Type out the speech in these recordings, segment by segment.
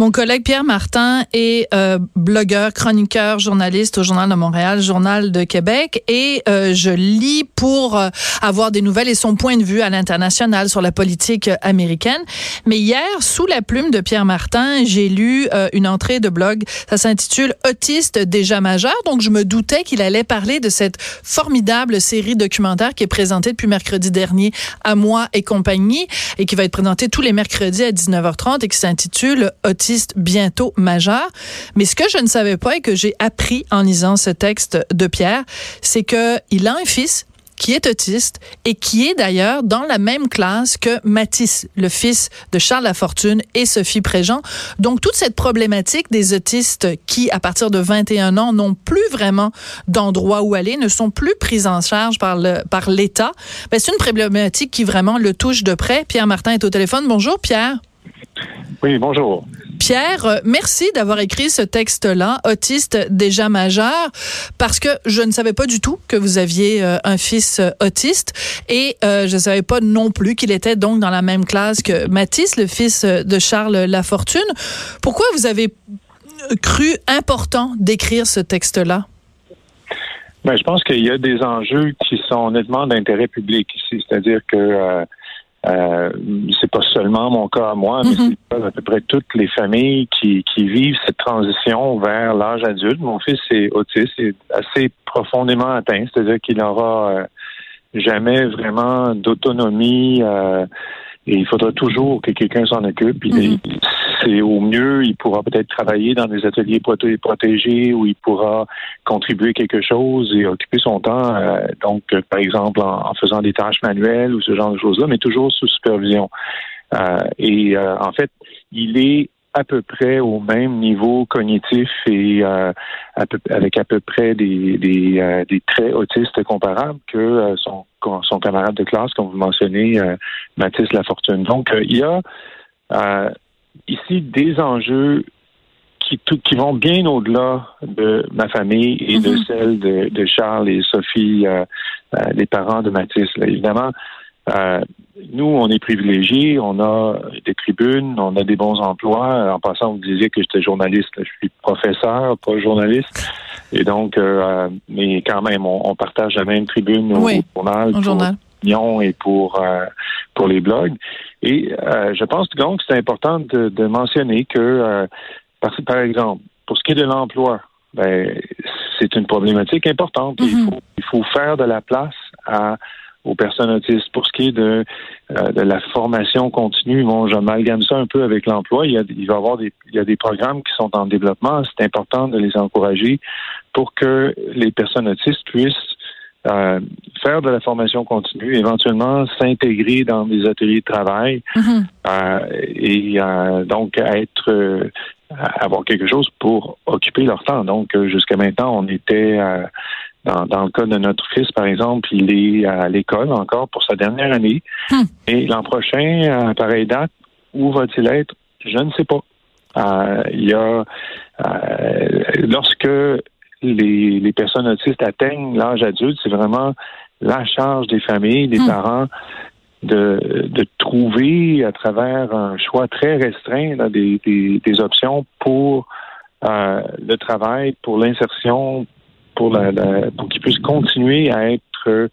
Mon collègue Pierre Martin est euh, blogueur, chroniqueur, journaliste au Journal de Montréal, Journal de Québec, et euh, je lis pour euh, avoir des nouvelles et son point de vue à l'international sur la politique américaine. Mais hier, sous la plume de Pierre Martin, j'ai lu une entrée de blog. Ça s'intitule Autiste déjà majeur. Donc, je me doutais qu'il allait parler de cette formidable série documentaire qui est présentée depuis mercredi dernier à moi et compagnie et qui va être présentée tous les mercredis à 19h30 et qui s'intitule Autiste bientôt majeur. Mais ce que je ne savais pas et que j'ai appris en lisant ce texte de Pierre, c'est qu'il a un fils qui est autiste et qui est d'ailleurs dans la même classe que Matisse, le fils de Charles Lafortune et Sophie Préjean. Donc toute cette problématique des autistes qui, à partir de 21 ans, n'ont plus vraiment d'endroit où aller, ne sont plus pris en charge par le par l'État, ben, c'est une problématique qui vraiment le touche de près. Pierre Martin est au téléphone. Bonjour Pierre. Oui, bonjour. Pierre, euh, merci d'avoir écrit ce texte-là, autiste déjà majeur, parce que je ne savais pas du tout que vous aviez euh, un fils euh, autiste et je ne savais pas non plus qu'il était donc dans la même classe que Mathis, le fils de Charles Lafortune. Pourquoi vous avez cru important d'écrire ce texte-là? Ben, je pense qu'il y a des enjeux qui sont nettement d'intérêt public ici, c'est-à-dire que euh, c'est pas seulement mon cas à moi, mais mhm. c'est à peu près toutes les familles qui, qui vivent cette transition vers l'âge adulte. Mon fils est autiste, est assez profondément atteint, c'est-à-dire qu'il n'aura euh, jamais vraiment d'autonomie. Euh, et il faudra toujours que quelqu'un s'en occupe. C'est au mieux, il pourra peut-être travailler dans des ateliers protégés où il pourra contribuer quelque chose et occuper son temps. Euh, donc, par exemple, en, faisant des tâches manuelles ou ce genre de choses-là, mais toujours sous supervision. Euh, et euh, en fait, il est à peu près au même niveau cognitif et avec à peu près des, des, des traits autistes comparables que son son camarade de classe, comme vous mentionnez, euh, Mathis Lafortune. Donc, euh, il y a euh, ici des enjeux qui, qui vont bien au-delà de ma famille et de mm-hmm. celle de, Charles et Sophie, les parents de Mathis. évidemment, nous, on est privilégiés, on a des tribunes, on a des bons emplois. En passant, vous disiez que j'étais journaliste. Je suis professeur, pas journaliste. Et donc, euh, mais quand même, on, partage la même tribune au, journal, au journal. Et pour euh, pour les blogs. Et euh, je pense donc que c'est important de, mentionner que, par, par exemple, pour ce qui est de l'emploi, ben, c'est une problématique importante. il, mm-hmm. faut, il faut faire de la place à aux personnes autistes. Pour ce qui est de, euh, de la formation continue, bon, j'amalgame ça un peu avec l'emploi. Il, y a, il va y avoir des, il y a des programmes qui sont en développement. C'est important de les encourager pour que les personnes autistes puissent euh, faire de la formation continue, éventuellement s'intégrer dans des ateliers de travail mm-hmm. euh, et euh, donc être avoir quelque chose pour occuper leur temps. Donc jusqu'à maintenant, on était dans, dans, le cas de notre fils, par exemple, il est à l'école encore pour sa dernière année. Hmm. Et l'an prochain, à pareille date, où va-t-il être? Je ne sais pas. Euh, il y a euh, lorsque les, les, personnes autistes atteignent l'âge adulte, c'est vraiment la charge des familles, des hmm. parents de, de trouver à travers un choix très restreint des, des, des, options pour euh, le travail, pour l'insertion, pour, la, pour qu'ils puissent continuer à être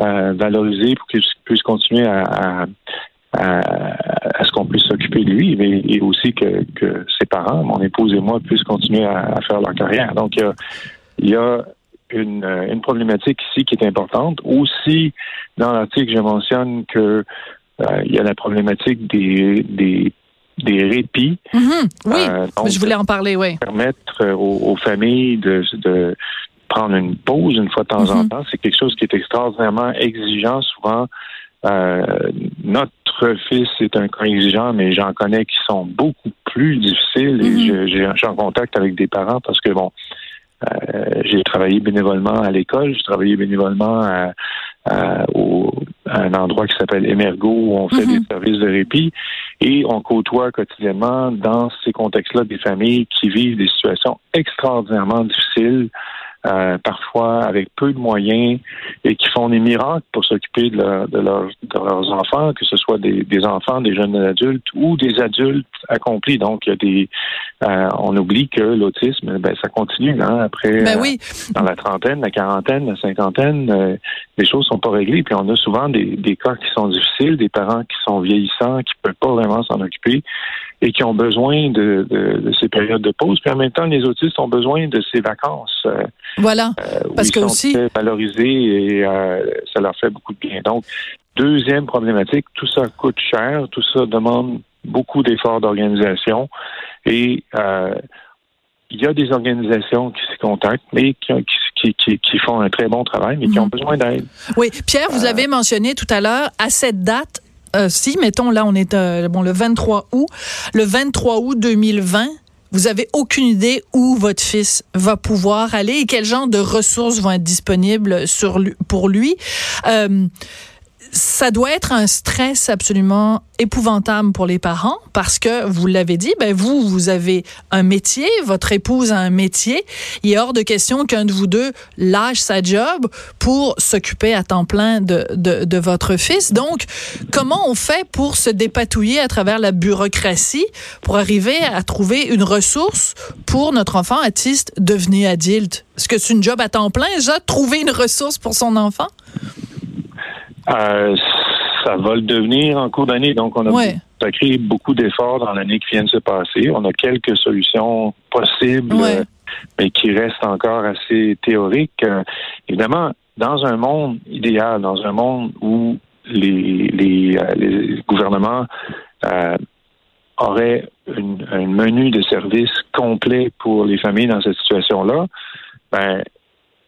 euh, valorisés, pour qu'ils puissent continuer à, à, ce qu'on puisse s'occuper de lui, mais et aussi que, que, ses parents, mon épouse et moi, puissent continuer à, faire leur carrière. Donc, il y a, il y a une, une, problématique ici qui est importante. Aussi, dans l'article, je mentionne que euh, il y a la problématique des, des des répits. Mm-hmm. oui, euh, je voulais en parler, oui. Permettre aux, aux familles de, de, prendre une pause une fois de temps en mhm. temps. C'est quelque chose qui est extraordinairement exigeant. Souvent, euh, notre fils est un cas exigeant, mais j'en connais qui sont beaucoup plus difficiles. Et mhm. je, suis en contact avec des parents parce que bon, euh, j'ai travaillé bénévolement à l'école, j'ai travaillé bénévolement à, un endroit qui s'appelle Emergo où on fait mhm. des services de répit et on côtoie quotidiennement dans ces contextes-là des familles qui vivent des situations extraordinairement difficiles euh, parfois avec peu de moyens et qui font des miracles pour s'occuper de, de, leurs enfants, que ce soit des, enfants, des jeunes adultes ou des adultes accomplis. Donc, il y a des, euh, on oublie que l'autisme, ben, ça continue hein, après ben oui. dans la trentaine, la quarantaine, la cinquantaine, les choses sont pas réglées. Puis on a souvent des, des cas qui sont difficiles, des parents qui sont vieillissants, qui peuvent pas vraiment s'en occuper et qui ont besoin de, de, ces périodes de pause. Puis en même temps, les autistes ont besoin de ces vacances. Euh, voilà. Euh, parce que aussi valorisés et euh, ça leur fait beaucoup de bien. Donc, deuxième problématique, tout ça coûte cher, tout ça demande beaucoup d'efforts d'organisation et il y a des organisations qui se contactent, mais qui, qui, qui, font un très bon travail, mais qui ont mhm. besoin d'aide. Oui, Pierre, vous avez mentionné tout à l'heure, à cette date, euh, si, mettons, là, on est euh, bon le 23 août, le 23 août 2020, vous avez aucune idée où votre fils va pouvoir aller et quel genre de ressources vont être disponibles pour lui. Euh, ça doit être un stress absolument épouvantable pour les parents parce que vous l'avez dit, ben vous vous avez un métier, votre épouse a un métier, il est hors de question qu'un de vous deux lâche sa job pour s'occuper à temps plein de, de, de, votre fils. Donc, comment on fait pour se dépatouiller à travers la bureaucratie pour arriver à trouver une ressource pour notre enfant autiste devenu adulte? Est-ce que c'est une job à temps plein déjà trouver une ressource pour son enfant? Euh, ça va le devenir en cours d'année. Donc, on a ouais. beaucoup d'efforts dans l'année qui vient de se passer. On a quelques solutions possibles, euh, mais qui restent encore assez théoriques. Euh, évidemment, dans un monde idéal, dans un monde où les, les, les gouvernements auraient une, un menu de services complet pour les familles dans cette situation-là, ben,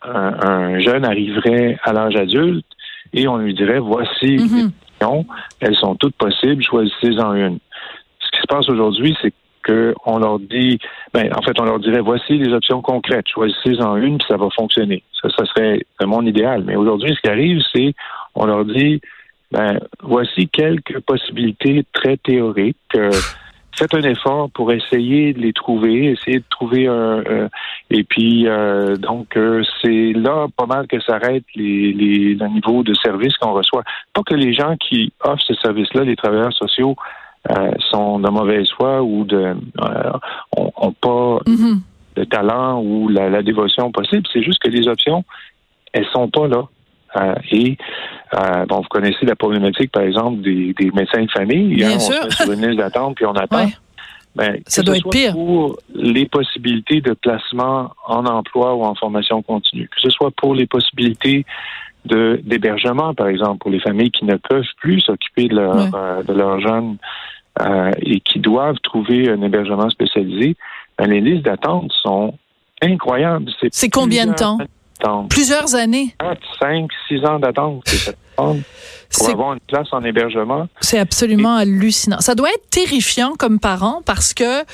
un jeune arriverait à l'âge adulte et on lui dirait voici les mhm. options, elles sont toutes possibles, choisissez-en une. Ce qui se passe aujourd'hui, c'est qu'on leur dit, ben, en fait, on leur dirait voici les options concrètes, choisissez-en une, puis ça va fonctionner. Ça, ça serait le monde idéal. Mais aujourd'hui, ce qui arrive, c'est on leur dit, ben, voici quelques possibilités très théoriques. Euh, faites un effort pour essayer de les trouver, essayer de trouver un. et puis euh, donc euh, c'est là pas mal que s'arrête les, les le niveau de service qu'on reçoit. Pas que les gens qui offrent ce service-là, les travailleurs sociaux, euh, sont de mauvaise foi ou de ont, pas mm-hmm. de talent ou la, la dévotion possible. C'est juste que les options, elles sont pas là. Euh, et euh, bon, vous connaissez la problématique, par exemple, des, médecins de famille. Bien hein, sûr. On se sur une liste d'attente puis on attend. Ben, ça doit être pire. Pour les possibilités de placement en emploi ou en formation continue, que ce soit pour les possibilités de d'hébergement, par exemple, pour les familles qui ne peuvent plus s'occuper de, leur, euh, de leurs jeunes et qui doivent trouver un hébergement spécialisé, ben, les listes d'attente sont incroyables. C'est combien de temps? Plusieurs années. 4, 5, 6 ans d'attente pour avoir une place en hébergement. C'est absolument hallucinant. Ça doit être terrifiant comme parent parce que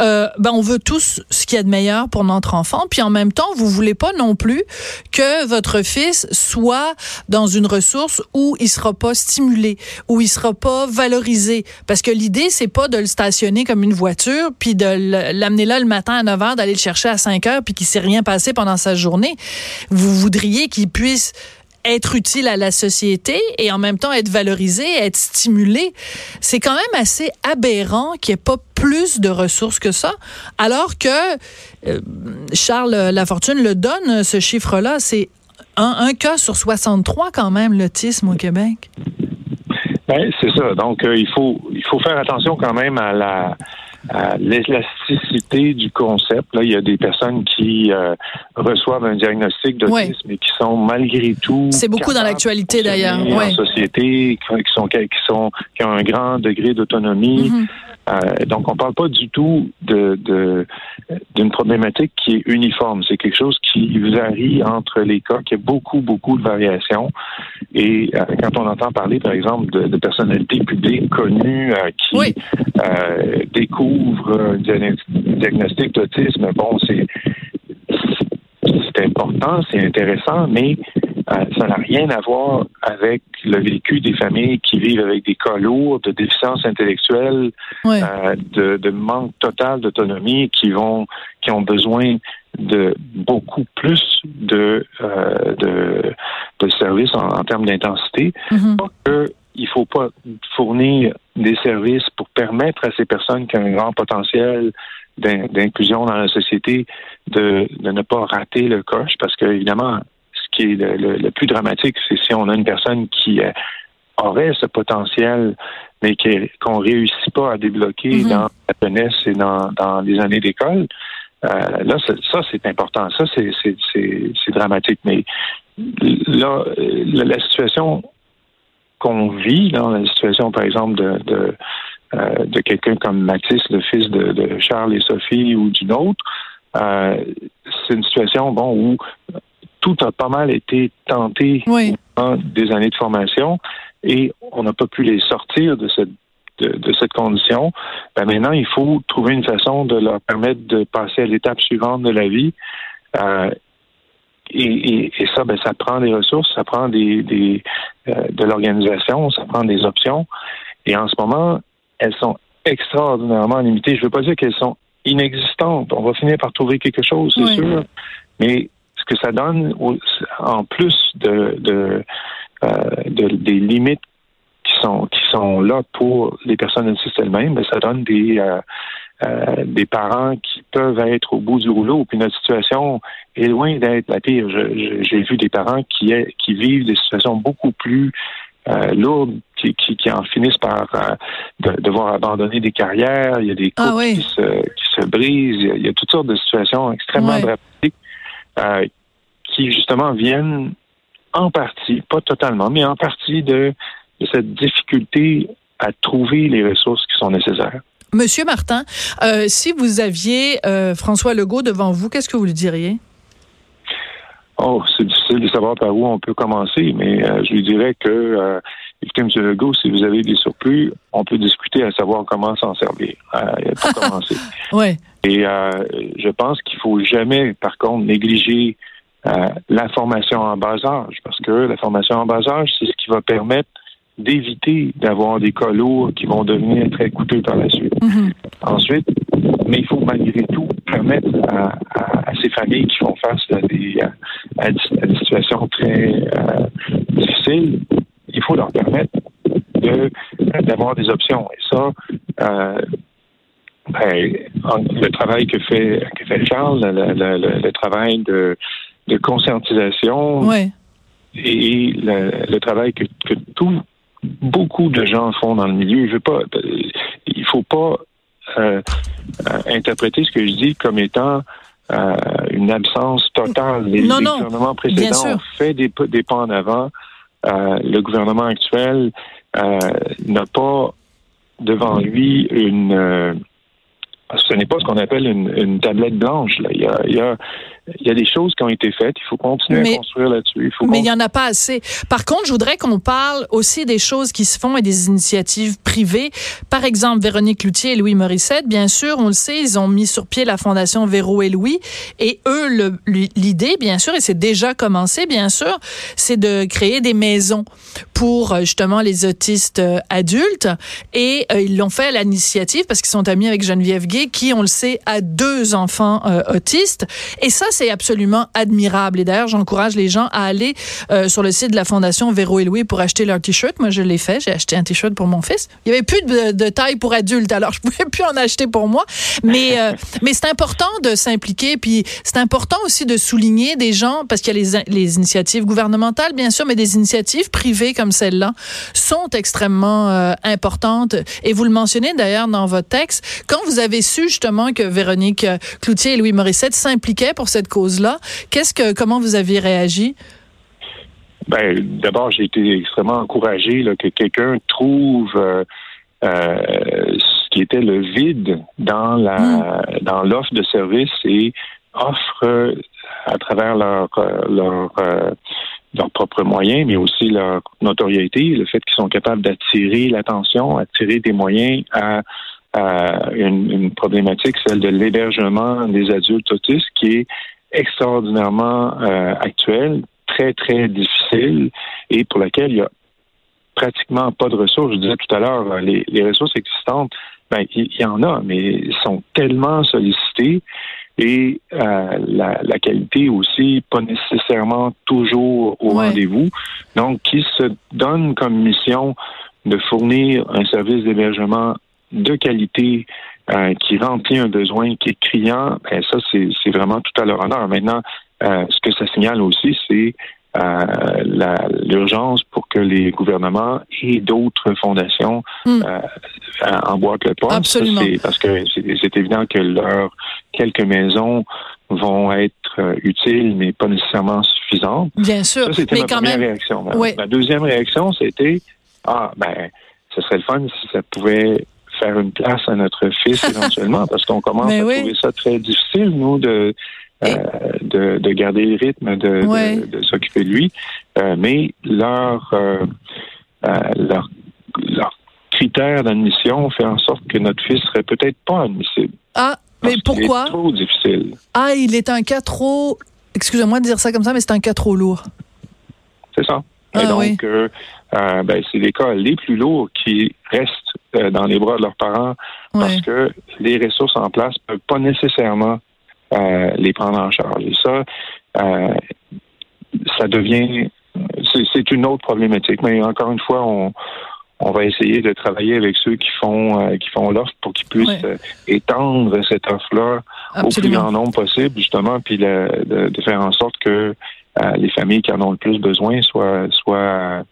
euh, ben on veut tous ce qu'il y a de meilleur pour notre enfant, puis en même temps vous voulez pas non plus que votre fils soit dans une ressource où il sera pas stimulé, où il sera pas valorisé, parce que l'idée c'est pas de le stationner comme une voiture puis de l'amener là le matin à 9 h, d'aller le chercher à 5 h puis qu'il s'est rien passé pendant sa journée. Vous voudriez qu'il puisse être utile à la société et en même temps être valorisé, être stimulé. C'est quand même assez aberrant qu'il n'y ait pas plus de ressources que ça, alors que euh, Charles Lafortune le donne, ce chiffre-là, c'est un, cas sur 63 quand même, l'autisme au Québec. Ben, c'est ça. Donc, euh, il, faut, il faut faire attention quand même à la du concept. Là, il y a des personnes qui euh, reçoivent un diagnostic d'autisme et qui sont malgré tout. C'est beaucoup dans l'actualité d'ailleurs. En société, qui sont qui sont qui ont un grand degré d'autonomie. Mm-hmm. Euh, donc, on ne parle pas du tout de, d'une problématique qui est uniforme. C'est quelque chose qui varie entre les cas, qui a beaucoup, beaucoup de variations. Et euh, quand on entend parler, par exemple, de, personnalités publiques connues qui découvrent un diagnostic d'autisme, bon, c'est c'est important, c'est intéressant, mais euh, ça n'a rien à voir avec le vécu des familles qui vivent avec des cas lourds de déficience intellectuelle, euh, de, manque total d'autonomie, qui vont, qui ont besoin de beaucoup plus de, euh, de, de, services en, termes d'intensité. Mm il faut pas fournir des services pour permettre à ces personnes qui ont un grand potentiel d'inclusion dans la société de, de, ne pas rater le coche parce que évidemment ce qui est le, plus dramatique c'est si on a une personne qui euh, aurait ce potentiel mais qu'on ne réussit pas à débloquer mm-hmm. dans la jeunesse et dans, dans les années d'école euh, là ça c'est important ça c'est dramatique mais là la situation qu'on vit dans la situation, par exemple, de, de, euh, de quelqu'un comme Mathis, le fils de, Charles et Sophie, ou d'une autre, euh, c'est une situation bon où tout a pas mal été tenté dans des années de formation et on n'a pas pu les sortir de cette de, cette condition. Ben maintenant, il faut trouver une façon de leur permettre de passer à l'étape suivante de la vie. Euh, et, et, ça, ben, ça prend des ressources, ça prend des, des euh, de l'organisation, ça prend des options. Et en ce moment, elles sont extraordinairement limitées. Je ne veux pas dire qu'elles sont inexistantes. On va finir par trouver quelque chose, c'est sûr. Mais ce que ça donne, en plus de, de, euh, de, des limites qui sont qui sont là pour les personnes autistes elles-mêmes, ben, ça donne des euh, euh, des parents qui peuvent être au bout du rouleau. Puis notre situation est loin d'être la pire. J'ai vu des parents qui, qui vivent des situations beaucoup plus euh, lourdes, qui, qui, en finissent par euh, devoir abandonner des carrières. Il y a des ah couples qui, se, qui, se, brisent. Il y, a, toutes sortes de situations extrêmement dramatiques qui justement viennent en partie, pas totalement, mais en partie de cette difficulté à trouver les ressources qui sont nécessaires. Monsieur Martin, euh, si vous aviez euh, François Legault devant vous, qu'est-ce que vous lui diriez? Oh, c'est difficile de savoir par où on peut commencer, mais euh, je lui dirais que, écoutez, M. Legault, si vous avez des surplus, on peut discuter à savoir comment s'en servir. pour commencer. ouais. Et je pense qu'il faut jamais, par contre, négliger la formation en bas âge, parce que la formation en bas âge, c'est ce qui va permettre d'éviter d'avoir des cas qui vont devenir très coûteux par la suite. Mhm. Ensuite, mais il faut malgré tout permettre à, ces familles qui font face à des, à, des situations très euh, difficiles, il faut leur permettre de d'avoir des options. Et ça, euh, ben, le travail que fait, que fait Charles, le, travail de, de conscientisation et le, travail que, que tout, beaucoup de gens font dans le milieu. Je veux pas, il faut pas euh, euh, interpréter ce que je dis comme étant euh, une absence totale. Les, gouvernements précédents ont fait des, des pas en avant. le gouvernement actuel n'a pas devant lui une ce n'est pas ce qu'on appelle une, tablette blanche. Là. Il, y a, il, y a, il y a des choses qui ont été faites. Il faut continuer à construire là-dessus. Mais il n'y en a pas assez. Par contre, je voudrais qu'on parle aussi des choses qui se font et des initiatives privées. Par exemple, Véronique Loutier et Louis Morissette, bien sûr, on le sait, ils ont mis sur pied la Fondation Véro et Louis. Et eux, l'idée, bien sûr, et c'est déjà commencé, bien sûr, c'est de créer des maisons pour euh, justement les autistes euh, adultes. Et euh, ils l'ont fait à l'initiative parce qu'ils sont amis avec Geneviève Gay, qui, on le sait, a deux enfants autistes. Et ça, c'est absolument admirable. Et d'ailleurs, j'encourage les gens à aller euh, sur le site de la Fondation Véro et Louis pour acheter leur t-shirt. Moi, je l'ai fait. J'ai acheté un t-shirt pour mon fils. Il y avait plus de, taille pour adultes, alors je pouvais plus en acheter pour moi. Mais euh, mais c'est important de s'impliquer. Puis c'est important aussi de souligner des gens parce qu'il y a les, les initiatives gouvernementales, bien sûr, mais des initiatives privées comme celle-là sont extrêmement euh, importantes. Et vous le mentionnez d'ailleurs dans votre texte. Quand vous avez su justement que Véronique Cloutier et Louis Morissette s'impliquaient pour cette cause-là. Qu'est-ce que, comment vous aviez réagi? Ben, d'abord, j'ai été extrêmement encouragé que quelqu'un trouve euh, euh, ce qui était le vide dans la hmm. dans l'offre de service et offre à travers leur leur leurs propres moyens, mais aussi leur notoriété, le fait qu'ils sont capables d'attirer l'attention, attirer des moyens à, une, une, problématique, celle de l'hébergement des adultes autistes, qui est extraordinairement euh, actuelle, très, très difficile et pour laquelle il y a pratiquement pas de ressources. Je disais tout à l'heure, euh, les, les ressources existantes, ben, il y, en a, mais ils sont tellement sollicités et euh, la, la, qualité aussi pas nécessairement toujours au rendez-vous. Donc, qui se donne comme mission de fournir un service d'hébergement de qualité euh, qui remplit un besoin qui est criant, ben ça, c'est vraiment tout à leur honneur. Maintenant, euh, ce que ça signale aussi, c'est euh, l'urgence pour que les gouvernements et d'autres fondations hmm. euh, emboîtent le pas. Absolument. parce que c'est évident que leurs quelques maisons vont être euh, utiles, mais pas nécessairement suffisantes. Bien sûr. Ça, c'était ma première réaction. Ma, deuxième réaction, c'était ah ben, ce serait le fun si ça pouvait faire une place à notre fils éventuellement, parce qu'on commence à trouver ça très difficile, nous, de euh, de, de, garder le rythme, de, de, s'occuper de lui. Euh, mais leur, euh, leur, leur critère d'admission fait en sorte que notre fils serait peut-être pas admissible. Ah, mais pourquoi? C'est trop difficile. Ah, il est un cas trop. Excusez-moi de dire ça comme ça, mais c'est un cas trop lourd. C'est ça. Et ah, donc, euh, ben, c'est les cas les plus lourds qui restent dans les bras de leurs parents parce que les ressources en place ne peuvent pas nécessairement euh, les prendre en charge. Et ça, euh, ça devient, c'est une autre problématique. Mais encore une fois, on, on va essayer de travailler avec ceux qui font euh, qui font l'offre pour qu'ils puissent étendre cette offre-là au plus grand nombre possible, justement, puis de, de, faire en sorte que les familles qui en ont le plus besoin soient soient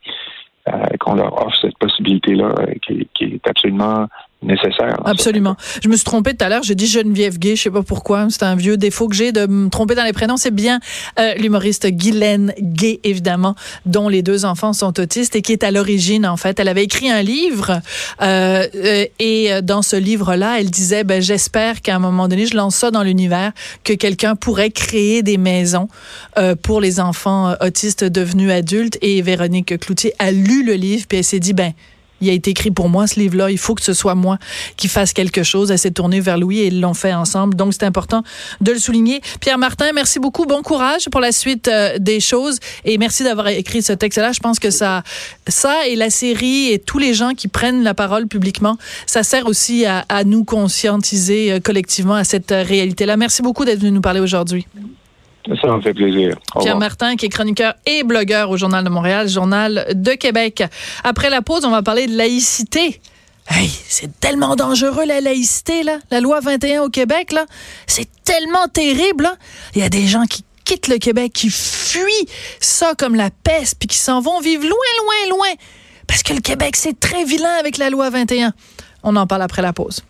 qu'on leur offre cette possibilité-là qui, qui, est absolument nécessaire. Absolument. Je me suis trompée tout à l'heure. J'ai dit Geneviève Gay. Je sais pas pourquoi. C'est un vieux défaut que j'ai de me tromper dans les prénoms. C'est bien euh, l'humoriste Guylaine Gay, évidemment, dont les deux enfants sont autistes et qui est à l'origine, en fait. Elle avait écrit un livre euh, euh et euh, dans ce livre-là, elle disait, ben, j'espère qu'à un moment donné, je lance ça dans l'univers, que quelqu'un pourrait créer des maisons euh, pour les enfants autistes devenus adultes. Et Véronique Cloutier a lu le livre puis elle s'est dit, ben, il a été écrit pour moi, ce livre-là. Il faut que ce soit moi qui fasse quelque chose. Elle s'est tournée vers Louis et ils l'ont fait ensemble. Donc, c'est important de le souligner. Pierre Martin, merci beaucoup. Bon courage pour la suite euh, des choses. Et merci d'avoir écrit ce texte-là. Je pense que ça, ça et la série et tous les gens qui prennent la parole publiquement, ça sert aussi à, nous conscientiser euh, collectivement à cette euh, réalité-là. Merci beaucoup d'être venu nous parler aujourd'hui. Ça me fait plaisir. Pierre Martin, qui est chroniqueur et blogueur au Journal de Montréal, Journal de Québec. Après la pause, on va parler de laïcité. Hey, c'est tellement dangereux la laïcité là, la loi 21 au Québec là, c'est tellement terrible. Il y a des gens qui quittent le Québec, qui fuient ça comme la peste, puis qui s'en vont vivre loin, loin, loin, parce que le Québec c'est très vilain avec la loi 21. On en parle après la pause.